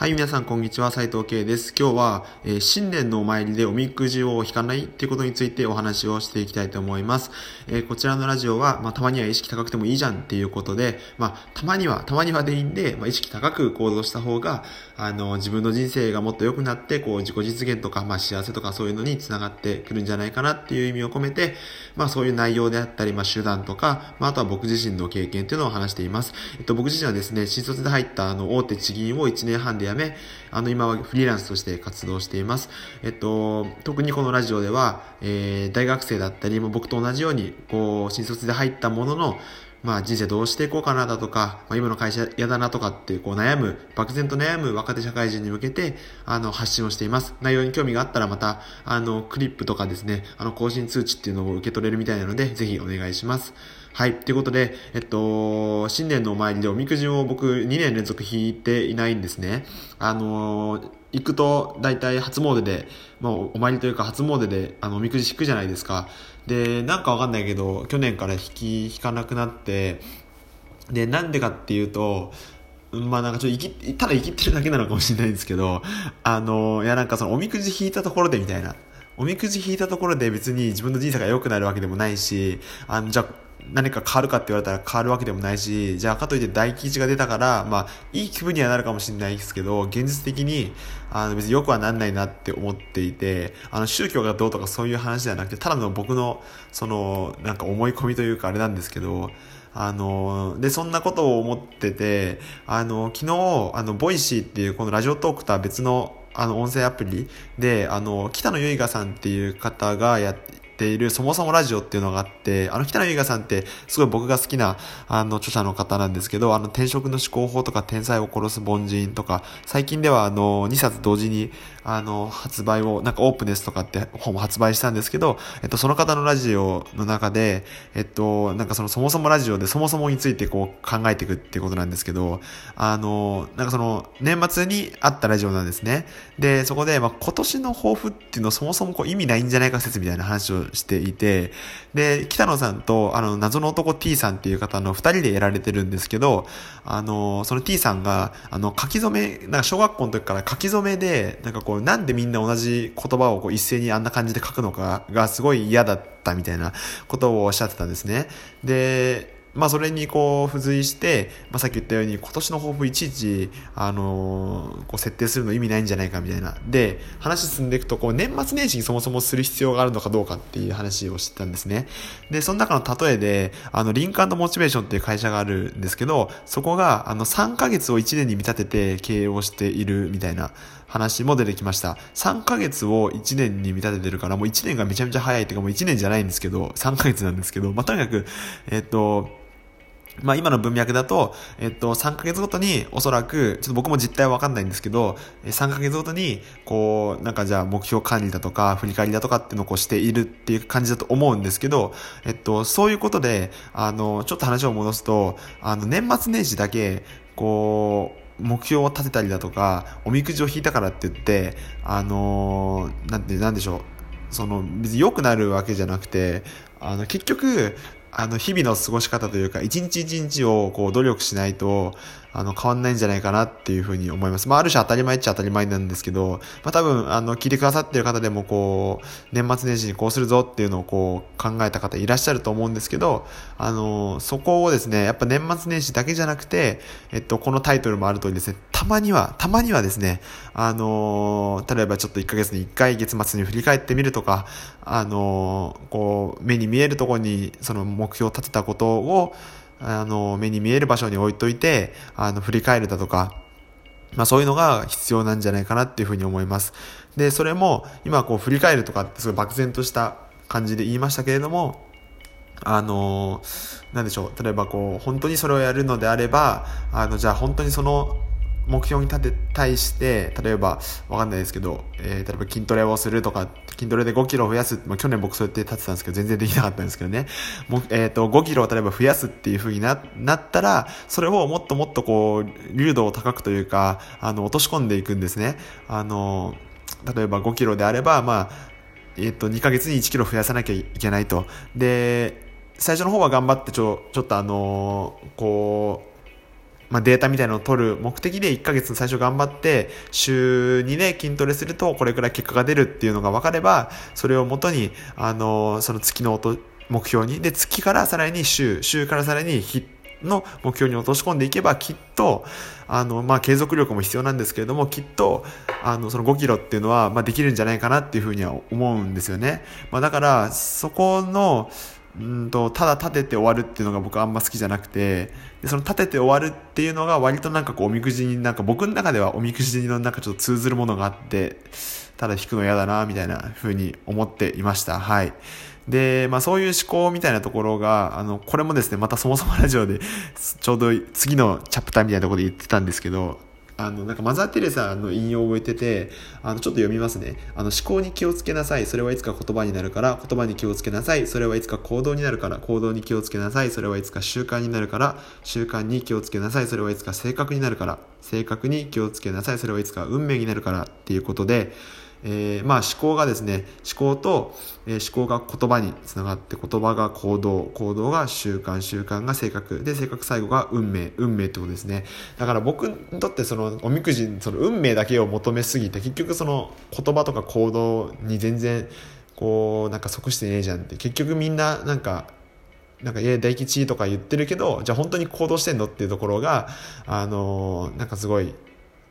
はい、皆さん、こんにちは。斉藤慶です。今日は、えー、新年のお参りでおみくじを引かないっていうことについてお話をしていきたいと思います。えー、こちらのラジオは、まあ、たまには意識高くてもいいじゃんっていうことで、まあ、たまには、たまにはでいいんで、まあ、意識高く行動した方が、あの、自分の人生がもっと良くなって、こう、自己実現とか、まあ、幸せとかそういうのにつながってくるんじゃないかなっていう意味を込めて、まあ、そういう内容であったり、まあ、手段とか、まあ、あとは僕自身の経験っていうのを話しています。えっと、僕自身はですね、新卒で入ったあの、大手地銀を1年半で辞め、あの、今はフリーランスとして活動しています。えっと、特にこのラジオでは、えー、大学生だったり、僕と同じように、こう、新卒で入ったものの、まあ人生どうしていこうかなだとか、まあ、今の会社嫌だなとかってこう悩む、漠然と悩む若手社会人に向けて、あの、発信をしています。内容に興味があったらまた、あの、クリップとかですね、あの、更新通知っていうのを受け取れるみたいなので、ぜひお願いします。はい。ということで、えっと、新年のお参りでおみくじを僕2年連続引いていないんですね。あの行くと大体初詣で、まあ、お参りというか初詣であのおみくじ引くじゃないですか。で、なんかわかんないけど、去年から引き、引かなくなって、で、なんでかっていうと、まあなんかちょっと生き、ただ生きてるだけなのかもしれないんですけど、あの、いやなんかそのおみくじ引いたところでみたいな。おみくじ引いたところで別に自分の人生が良くなるわけでもないし、あの、じゃあ何か変わるかって言われたら変わるわけでもないし、じゃあかといって大吉が出たから、まあ、いい気分にはなるかもしれないですけど、現実的に、あの、別に良くはなんないなって思っていて、あの、宗教がどうとかそういう話ではなくて、ただの僕の、その、なんか思い込みというかあれなんですけど、あの、で、そんなことを思ってて、あの、昨日、あの、 Voicy っていうこの Radiotalk とは別のあの、音声アプリで、あの、北野由香さんっていう方がやているそもそもラジオっていうのがあって、あの北野由香さんってすごい僕が好きなあの著者の方なんですけど、あの転職の思考法とか天才を殺す凡人とか、最近ではあの2冊同時にあの発売を、なんかオープネスとかって本も発売したんですけど、えっとその方のラジオの中で、えっとなんかそのそもそもラジオでそもそもについてこう考えていくっていうことなんですけど、あの、なんかその年末にあったラジオなんですね。で、そこで、まあ、今年の抱負っていうのそもそもこう意味ないんじゃないか説みたいな話をしていて、で、北野さんと、あの、謎の男 T さんっていう方の二人でやられてるんですけど、あの、その T さんが、あの、書き初め、なんか小学校の時から書き初めで、なんかこう、なんでみんな同じ言葉をこう一斉にあんな感じで書くのかがすごい嫌だったみたいなことをおっしゃってたんですね。で、まあそれにこう付随して、まあさっき言ったように今年の抱負いちいち、あのー、こう設定するの意味ないんじゃないかみたいな。で、話進んでいくと、こう年末年始にそもそもする必要があるのかどうかっていう話をしてたんですね。で、その中の例えで、あの、リンカーモチベーションっていう会社があるんですけど、そこがあの3ヶ月を1年に見立てて経営をしているみたいな話も出てきました。3ヶ月を1年に見立ててるから、もう1年がめちゃめちゃ早いっていうかもう1年じゃないんですけど、3ヶ月なんですけど、まあ、とにかく、えっと、まあ今の文脈だと、えっと、3ヶ月ごとにおそらく、ちょっと僕も実態はわかんないんですけど、3ヶ月ごとに、こう、なんかじゃあ目標管理だとか、振り返りだとかっていうのをこうしているっていう感じだと思うんですけど、えっと、そういうことで、あの、ちょっと話を戻すと、あの、年末年始だけ、こう、目標を立てたりだとか、おみくじを引いたからって言って、あのなんて、なんでしょう。その、別に良くなるわけじゃなくて、あの、結局、あの、日々の過ごし方というか、一日一日をこう努力しないと、あの、変わんないんじゃないかなっていうふうに思います。まあ、ある種当たり前っちゃ当たり前なんですけど、まあ、多分、あの、聞いてくださってる方でも、こう、年末年始にこうするぞっていうのをこう、考えた方いらっしゃると思うんですけど、あの、そこをですね、やっぱ年末年始だけじゃなくて、えっと、このタイトルもある通りですね、たまには、たまにはですね、あの、例えばちょっと1ヶ月に1回月末に振り返ってみるとか、あの、こう、目に見えるところに、その目標を立てたことを、あの、目に見える場所に置いといて、あの、振り返るだとか、まあそういうのが必要なんじゃないかなっていうふうに思います。で、それも、今こう振り返るとかってすごい漠然とした感じで言いましたけれども、あの、なんでしょう。例えばこう、本当にそれをやるのであれば、あの、じゃあ本当にその目標に立て、対して、例えば、わかんないですけど、えー、例えば筋トレをするとか、筋トレで5キロ増やす、まあ、去年僕そうやって立てたんですけど、全然できなかったんですけどね。もえっ、ー、と、5キロを例えば増やすっていう風にな、なったら、それをもっともっとこう、流度を高くというか、あの、落とし込んでいくんですね。あの、例えば5キロであれば、まあ、えっ、ー、と、2ヶ月に1キロ増やさなきゃいけないと。で、最初の方は頑張ってちょ、ちょっとあのこう、まあ、データみたいなのを取る目的で1ヶ月最初頑張って週2で筋トレするとこれくらい結果が出るっていうのが分かればそれをもとにあのその月の目標にで月からさらに週週からさらに日の目標に落とし込んでいけばきっとあの、まあ、継続力も必要なんですけれどもきっとあのその5キロっていうのは、まあ、できるんじゃないかなっていうふうには思うんですよね、まあ、だからそこのうんとただ立てて終わるっていうのが僕あんま好きじゃなくてでその立てて終わるっていうのが割となんかこうおみくじになんか僕の中ではおみくじのなんかちょっと通ずるものがあってただ引くの嫌だなみたいな風に思っていました。はい。で、まあそういう思考みたいなところが、あの、これもですね、またそもそもラジオで、ちょうど次のチャプターみたいなところで言ってたんですけど、あの、なんかマザー・テレサの引用を覚えてて、あの、ちょっと読みますね。あの、思考に気をつけなさい。それはいつか言葉になるから、言葉に気をつけなさい。それはいつか行動になるから、行動に気をつけなさい。それはいつか習慣になるから、習慣に気をつけなさい。それはいつか性格になるから、性格に気をつけなさい。それはいつか運命になるからっていうことで、えー、まあ思考がですね、思考と、えー、思考が言葉につながって言葉が行動、行動が習慣、習慣が性格、で、性格最後が運命、運命ってことですね。だから僕にとってそのおみくじ、その運命だけを求めすぎて、結局その言葉とか行動に全然こう、なんか即してねえじゃんって、結局みんななんかなんか、いや、大吉とか言ってるけど、じゃあ本当に行動してんのっていうところが、あのー、なんかすごい、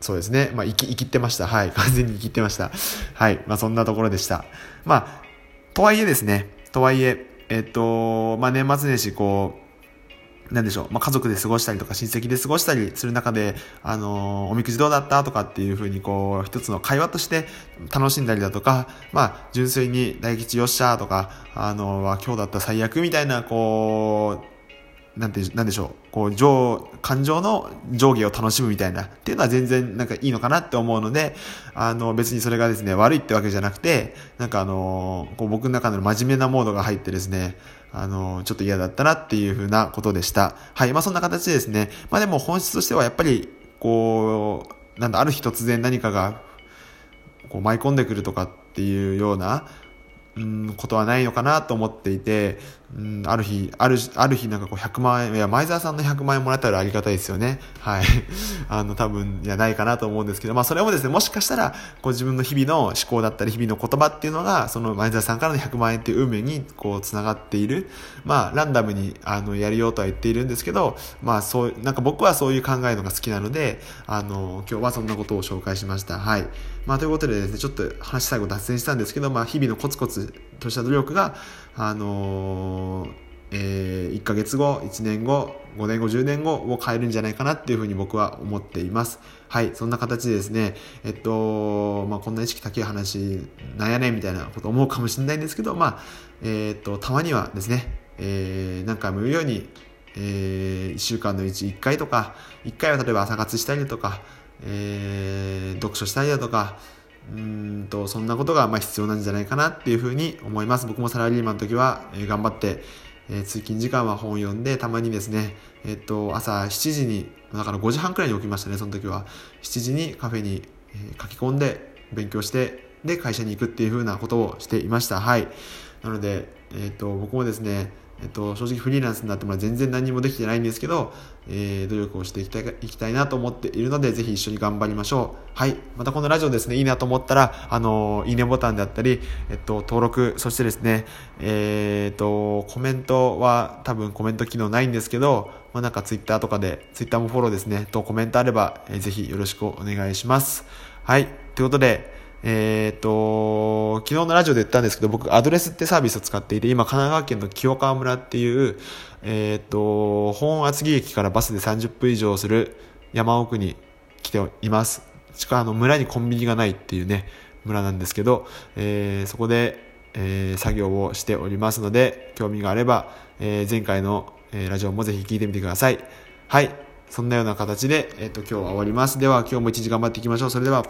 そうですね。まあ、生き、生きってました。はい。完全に生きってました。はい。まあ、そんなところでした。まあ、とはいえですね。とはいえ、えっと、まあ、年末年始、こう、なんでしょう、まあ、家族で過ごしたりとか親戚で過ごしたりする中で、あの、おみくじどうだったとかっていうふうにこう一つの会話として楽しんだりだとか、まあ、純粋に大吉よっしゃーとか、あのー、今日だった最悪みたいなこうなんて、なんでしょう、こう、上、感情の上下を楽しむみたいな、っていうのは全然なんかいいのかなって思うので、あの、別にそれがですね、悪いってわけじゃなくて、なんかあの、こう僕の中の真面目なモードが入ってですね、あの、ちょっと嫌だったなっていうふうなことでした。はい、まあそんな形でですね、まあでも本質としてはやっぱり、こう、なんだ、ある日突然何かが、こう舞い込んでくるとかっていうような、うん、ことはないのかなと思っていて、うん、ある日、ある、ある日なんかこう100万円、いや、前澤さんの100万円もらったらありがたいですよね。はい。あの、多分、じゃないかなと思うんですけど、まあ、それもですね、もしかしたら、こう自分の日々の思考だったり、日々の言葉っていうのが、その前澤さんからの100万円っていう運命に、こう、繋がっている。まあ、ランダムに、あの、やるようとは言っているんですけど、まあ、そう、なんか僕はそういう考えのが好きなので、あの、今日はそんなことを紹介しました。はい。まあ、ということでですね、ちょっと話最後脱線したんですけど、まあ、日々のコツコツとした努力が、あのー、えー、1ヶ月後、1年後、5年後、10年後を変えるんじゃないかなっていうふうに僕は思っています。はい、そんな形でですね、えっと、まあ、こんな意識高い話、なんやねんみたいなこと思うかもしれないんですけど、まあ、えー、っと、たまにはですね、えー、何回も言うように、えー、1週間のうち1回とか、1回は例えば朝活したりとか、えー、読書したりだとか、うんと、そんなことがまあ必要なんじゃないかなっていうふうに思います。僕もサラリーマンの時は、え、頑張って、え、通勤時間は本を読んで、たまにですね、えっ、と、朝7時に、だから5時半くらいに起きましたね、その時は。7時にカフェに、え、書き込んで、勉強して、で、会社に行くっていうふうなことをしていました。はい。なので、えっ、と、僕もですね、えっと、正直フリーランスになっても全然何もできてないんですけど、えー、努力をしていきたいいきたいなと思っているので、ぜひ一緒に頑張りましょう。はい。またこのラジオですね、いいなと思ったら、あのいいねボタンであったり、えっと、登録、そしてですね、えー、っと、コメントは多分コメント機能ないんですけど、まあ、なんかツイッターとかで、ツイッターもフォローですね、とコメントあれば、えー、ぜひよろしくお願いします。はい。ということで、えっ、と、昨日のラジオで言ったんですけど、僕、アドレスってサービスを使っていて、今、神奈川県の清川村っていう、えっ、と、本厚木駅からバスで30分以上する山奥に来ています。しか、あの、村にコンビニがないっていうね、村なんですけど、えー、そこで、えー、作業をしておりますので、興味があれば、えー、前回の、えー、ラジオもぜひ聞いてみてください。はい。そんなような形で、えっ、と、今日は終わります。では、今日も一日頑張っていきましょう。それでは。